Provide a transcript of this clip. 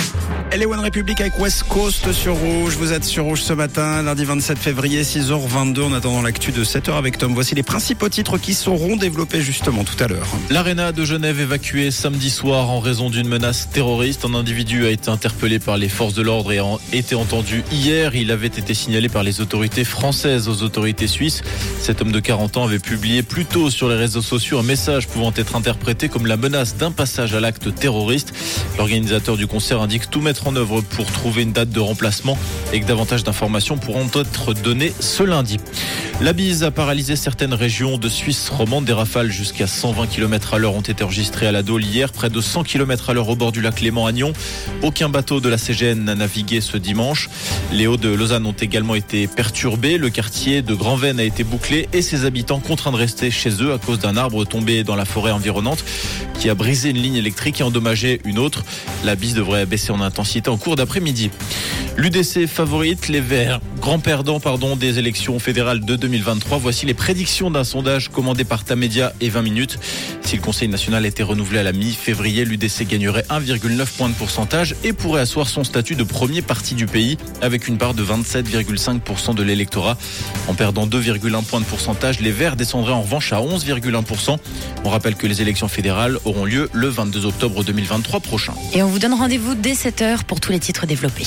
Bye. Elle est One Republic avec West Coast sur Rouge. Vous êtes sur Rouge ce matin, lundi 27 février, 6h22. En attendant l'actu de 7h avec Tom, voici les principaux titres qui seront développés justement tout à l'heure. L'aréna de Genève évacuée samedi soir en raison d'une menace terroriste. Un individu a été interpellé par les forces de l'ordre et a été entendu hier. Il avait été signalé par les autorités françaises aux autorités suisses. Cet homme de 40 ans avait publié plus tôt sur les réseaux sociaux un message pouvant être interprété comme la menace d'un passage à l'acte terroriste. L'organisateur du concert indique tout mettre en œuvre pour trouver une date de remplacement et que davantage d'informations pourront être données ce lundi. La bise a paralysé certaines régions de Suisse romande. Des rafales jusqu'à 120 km à l'heure ont été enregistrées à la Dole hier, près de 100 km à l'heure au bord du lac Léman Agnon. Aucun bateau de la CGN n'a navigué ce dimanche. Les hauts de Lausanne ont également été perturbés. Le quartier de Grand a été bouclé et ses habitants contraints de rester chez eux à cause d'un arbre tombé dans la forêt environnante qui a brisé une ligne électrique et endommagé une autre. La bise devrait baisser en intensité en cours d'après-midi. L'UDC favorite les Verts, grand perdant pardon, des élections fédérales de 2023. Voici les prédictions d'un sondage commandé par Tamedia et 20 minutes. Si le Conseil national était renouvelé à la mi-février, l'UDC gagnerait 1,9 points de pourcentage et pourrait asseoir son statut de premier parti du pays avec une part de 27,5% de l'électorat. En perdant 2,1 points de pourcentage, les Verts descendraient en revanche à 11,1%. On rappelle que les élections fédérales auront lieu le 22 octobre 2023 prochain. Et on vous donne rendez-vous dès 7h pour tous les titres développés.